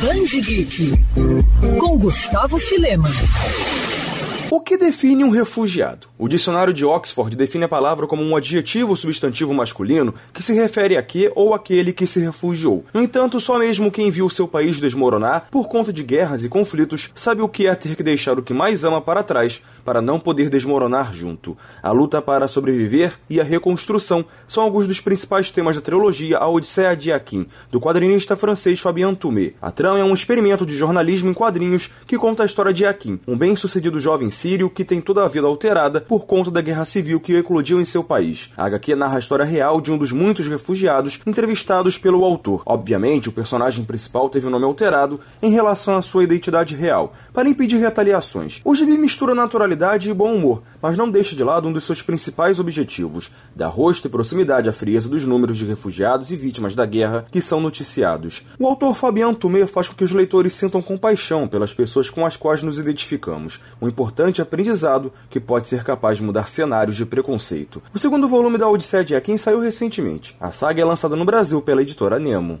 Band Geek com Gustavo Filema. O que define um refugiado? O dicionário de Oxford define a palavra como um adjetivo substantivo masculino que se refere a que ou aquele que se refugiou. No entanto, só mesmo quem viu seu país desmoronar por conta de guerras e conflitos sabe o que é ter que deixar o que mais ama para trás para não poder desmoronar junto. A luta para sobreviver e a reconstrução são alguns dos principais temas da trilogia A Odisseia de Akin, do quadrinista francês Fabien Toumé. A trama é um experimento de jornalismo em quadrinhos que conta a história de Akin, um bem-sucedido jovem sírio que tem toda a vida alterada por conta da guerra civil que eclodiu em seu país. A HQ narra a história real de um dos muitos refugiados entrevistados pelo autor. Obviamente, o personagem principal teve o nome alterado em relação à sua identidade real, para impedir retaliações. O gibi mistura naturalidade e bom humor, mas não deixa de lado um dos seus principais objetivos: dar rosto e proximidade à frieza dos números de refugiados e vítimas da guerra que são noticiados. O autor Fabian Tumé faz com que os leitores sintam compaixão pelas pessoas com as quais nos identificamos, um importante aprendizado que pode ser capaz de mudar cenários de preconceito. O segundo volume da Odisseia de Akin saiu recentemente. A saga é lançada no Brasil pela editora Nemo.